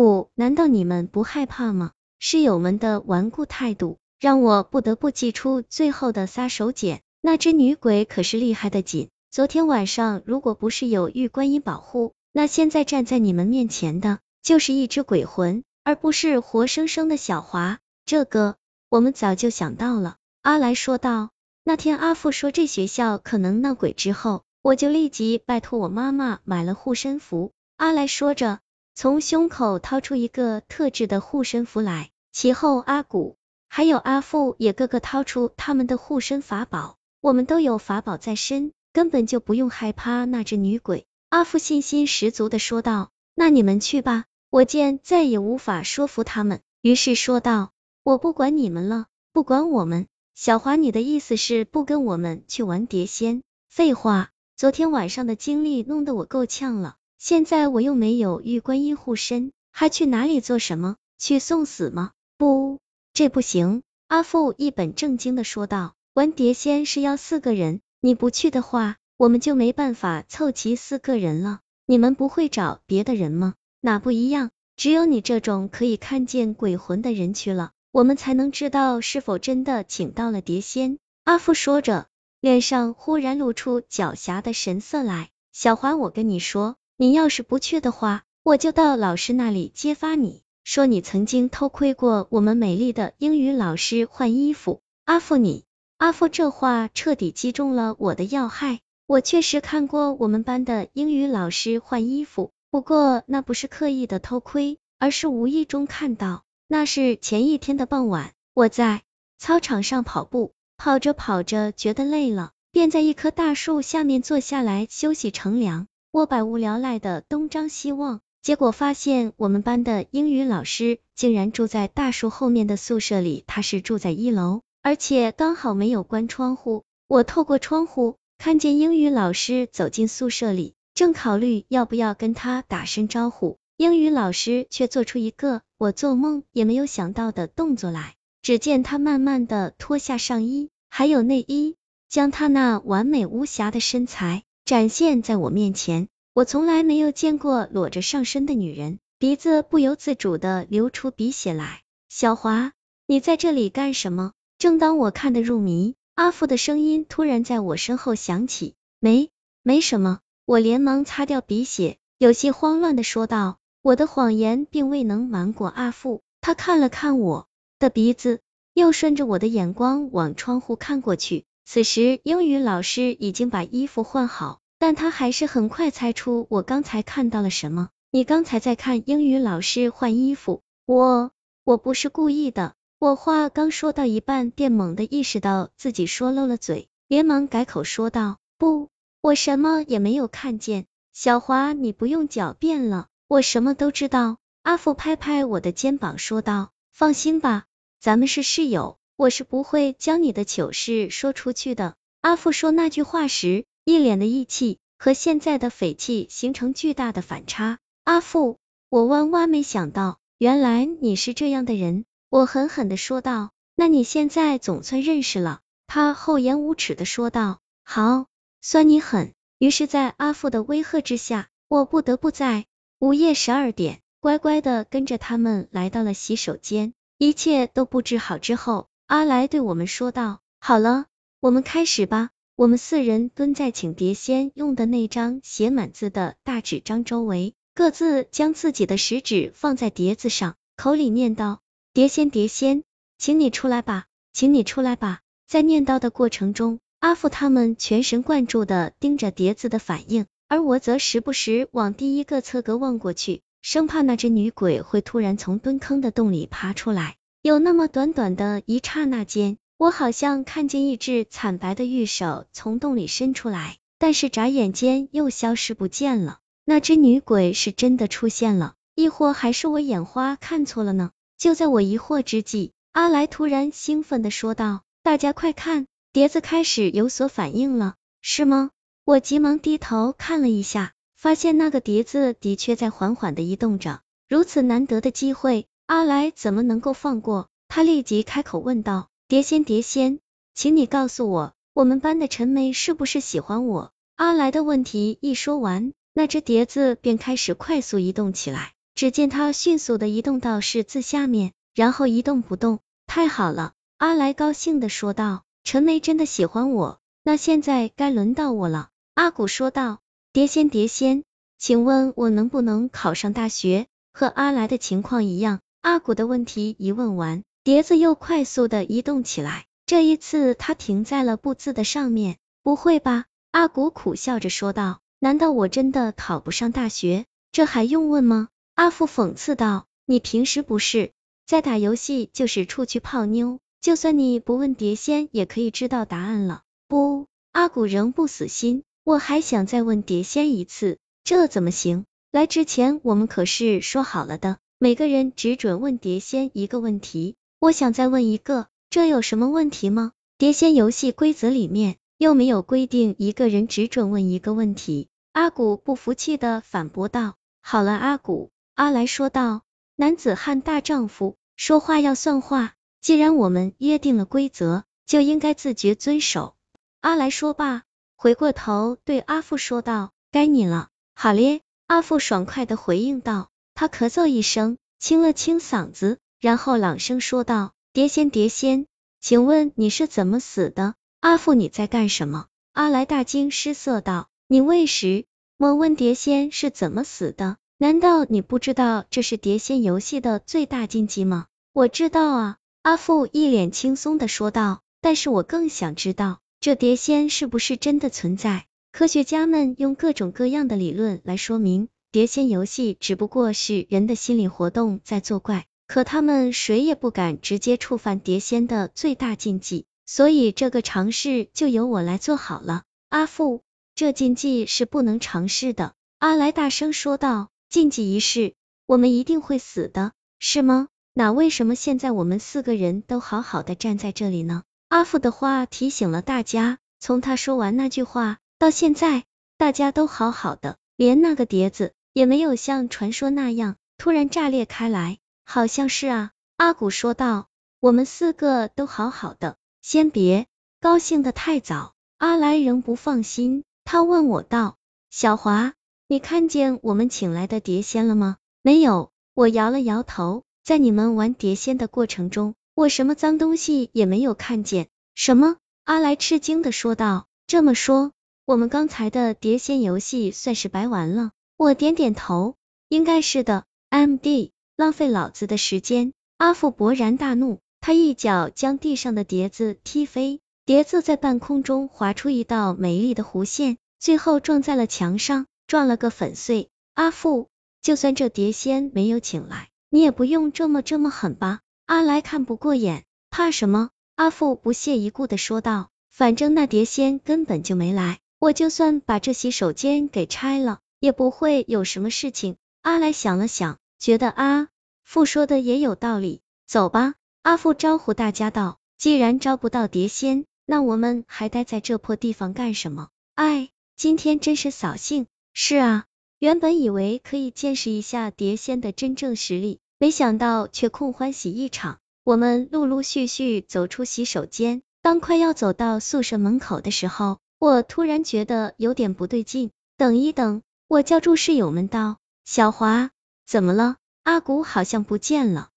不，难道你们不害怕吗？室友们的顽固态度，让我不得不祭出最后的杀手锏。那只女鬼可是厉害的紧，昨天晚上如果不是有玉观音保护，那现在站在你们面前的就是一只鬼魂，而不是活生生的小华。这个我们早就想到了。阿来说道。那天阿父说这学校可能闹鬼之后，我就立即拜托我妈妈买了护身符。阿来说着，从胸口掏出一个特制的护身符来，其后阿古还有阿父也个个掏出他们的护身法宝。我们都有法宝在身，根本就不用害怕那只女鬼。阿父信心十足的说道：“那你们去吧。”我见再也无法说服他们，于是说道：“我不管你们了，不管我们。小华，你的意思是不跟我们去玩碟仙？废话，昨天晚上的经历弄得我够呛了，现在我又没有玉观音护身，还去哪里做什么？去送死吗？不，这不行。”阿父一本正经的说道。玩碟仙是要四个人，你不去的话，我们就没办法凑齐四个人了。你们不会找别的人吗？哪不一样？只有你这种可以看见鬼魂的人去了，我们才能知道是否真的请到了碟仙。阿富说着，脸上忽然露出狡黠的神色来。小华，我跟你说，你要是不去的话，我就到老师那里揭发你，说你曾经偷窥过我们美丽的英语老师换衣服。阿富，你。阿父这话彻底击中了我的要害。我确实看过我们班的英语老师换衣服，不过那不是刻意的偷窥，而是无意中看到。那是前一天的傍晚，我在操场上跑步，跑着跑着觉得累了，便在一棵大树下面坐下来休息乘凉。我百无聊赖的东张西望，结果发现我们班的英语老师竟然住在大树后面的宿舍里，他是住在一楼。而且刚好没有关窗户，我透过窗户看见英语老师走进宿舍里，正考虑要不要跟他打声招呼，英语老师却做出一个我做梦也没有想到的动作来。只见他慢慢的脱下上衣，还有内衣，将他那完美无瑕的身材展现在我面前。我从来没有见过裸着上身的女人，鼻子不由自主的流出鼻血来。小华，你在这里干什么？正当我看得入迷，阿父的声音突然在我身后响起。没，没什么。我连忙擦掉鼻血，有些慌乱的说道。我的谎言并未能瞒过阿父，他看了看我的鼻子，又顺着我的眼光往窗户看过去。此时英语老师已经把衣服换好，但他还是很快猜出我刚才看到了什么。你刚才在看英语老师换衣服？我，我不是故意的。我话刚说到一半，便猛地意识到自己说漏了嘴，连忙改口说道：“不，我什么也没有看见。”小华，你不用狡辩了，我什么都知道。阿福拍拍我的肩膀说道：“放心吧，咱们是室友，我是不会将你的糗事说出去的。”阿富说那句话时，一脸的义气和现在的匪气形成巨大的反差。阿富，我万万没想到，原来你是这样的人。我狠狠的说道，那你现在总算认识了。他厚颜无耻的说道，好，算你狠。于是，在阿富的威吓之下，我不得不在午夜十二点乖乖的跟着他们来到了洗手间。一切都布置好之后，阿来对我们说道，好了，我们开始吧。我们四人蹲在请碟仙用的那张写满字的大纸张周围，各自将自己的食指放在碟子上，口里念道。碟仙，碟仙，请你出来吧，请你出来吧。在念叨的过程中，阿父他们全神贯注的盯着碟子的反应，而我则时不时往第一个侧格望过去，生怕那只女鬼会突然从蹲坑的洞里爬出来。有那么短短的一刹那间，我好像看见一只惨白的玉手从洞里伸出来，但是眨眼间又消失不见了。那只女鬼是真的出现了，亦或还是我眼花看错了呢？就在我疑惑之际，阿来突然兴奋的说道：“大家快看，碟子开始有所反应了，是吗？”我急忙低头看了一下，发现那个碟子的确在缓缓的移动着。如此难得的机会，阿来怎么能够放过？他立即开口问道：“碟仙，碟仙，请你告诉我，我们班的陈梅是不是喜欢我？”阿来的问题一说完，那只碟子便开始快速移动起来。只见它迅速的移动到十字下面，然后一动不动。太好了，阿来高兴的说道，陈梅真的喜欢我，那现在该轮到我了。阿古说道，蝶仙蝶仙，请问我能不能考上大学？和阿来的情况一样。阿古的问题一问完，碟子又快速的移动起来，这一次他停在了布字的上面。不会吧？阿古苦笑着说道。难道我真的考不上大学？这还用问吗？阿富讽刺道。你平时不是在打游戏，就是出去泡妞，就算你不问碟仙，也可以知道答案了。不，阿古仍不死心，我还想再问碟仙一次，这怎么行？来之前我们可是说好了的，每个人只准问碟仙一个问题。我想再问一个，这有什么问题吗？碟仙游戏规则里面。又没有规定一个人只准问一个问题，阿古不服气的反驳道。好了，阿古，阿来说道，男子汉大丈夫，说话要算话，既然我们约定了规则，就应该自觉遵守。阿来说罢，回过头对阿富说道，该你了。好咧，阿富爽快的回应道，他咳嗽一声，清了清嗓子，然后朗声说道，蝶仙蝶仙，请问你是怎么死的？阿父，你在干什么？阿来大惊失色道：“你为什么问蝶仙是怎么死的？难道你不知道这是蝶仙游戏的最大禁忌吗？”我知道啊，阿父一脸轻松的说道。但是我更想知道，这蝶仙是不是真的存在？科学家们用各种各样的理论来说明，碟仙游戏只不过是人的心理活动在作怪，可他们谁也不敢直接触犯碟仙的最大禁忌。所以这个尝试就由我来做好了。阿父，这禁忌是不能尝试的。阿来大声说道。禁忌一试，我们一定会死的，是吗？那为什么现在我们四个人都好好的站在这里呢？阿父的话提醒了大家，从他说完那句话到现在，大家都好好的，连那个碟子也没有像传说那样突然炸裂开来。好像是啊，阿古说道。我们四个都好好的。先别高兴的太早，阿来仍不放心，他问我道：“小华，你看见我们请来的碟仙了吗？”没有，我摇了摇头，在你们玩碟仙的过程中，我什么脏东西也没有看见。什么？阿来吃惊的说道。这么说，我们刚才的碟仙游戏算是白玩了？我点点头，应该是的。M D，浪费老子的时间！阿富勃然大怒。他一脚将地上的碟子踢飞，碟子在半空中划出一道美丽的弧线，最后撞在了墙上，撞了个粉碎。阿富，就算这碟仙没有请来，你也不用这么这么狠吧？阿来看不过眼，怕什么？阿富不屑一顾的说道，反正那碟仙根本就没来，我就算把这洗手间给拆了，也不会有什么事情。阿来想了想，觉得阿富说的也有道理，走吧。阿富招呼大家道：“既然招不到碟仙，那我们还待在这破地方干什么？哎，今天真是扫兴。是啊，原本以为可以见识一下碟仙的真正实力，没想到却空欢喜一场。我们陆陆续续走出洗手间，当快要走到宿舍门口的时候，我突然觉得有点不对劲。等一等，我叫住室友们道：小华，怎么了？阿古好像不见了。”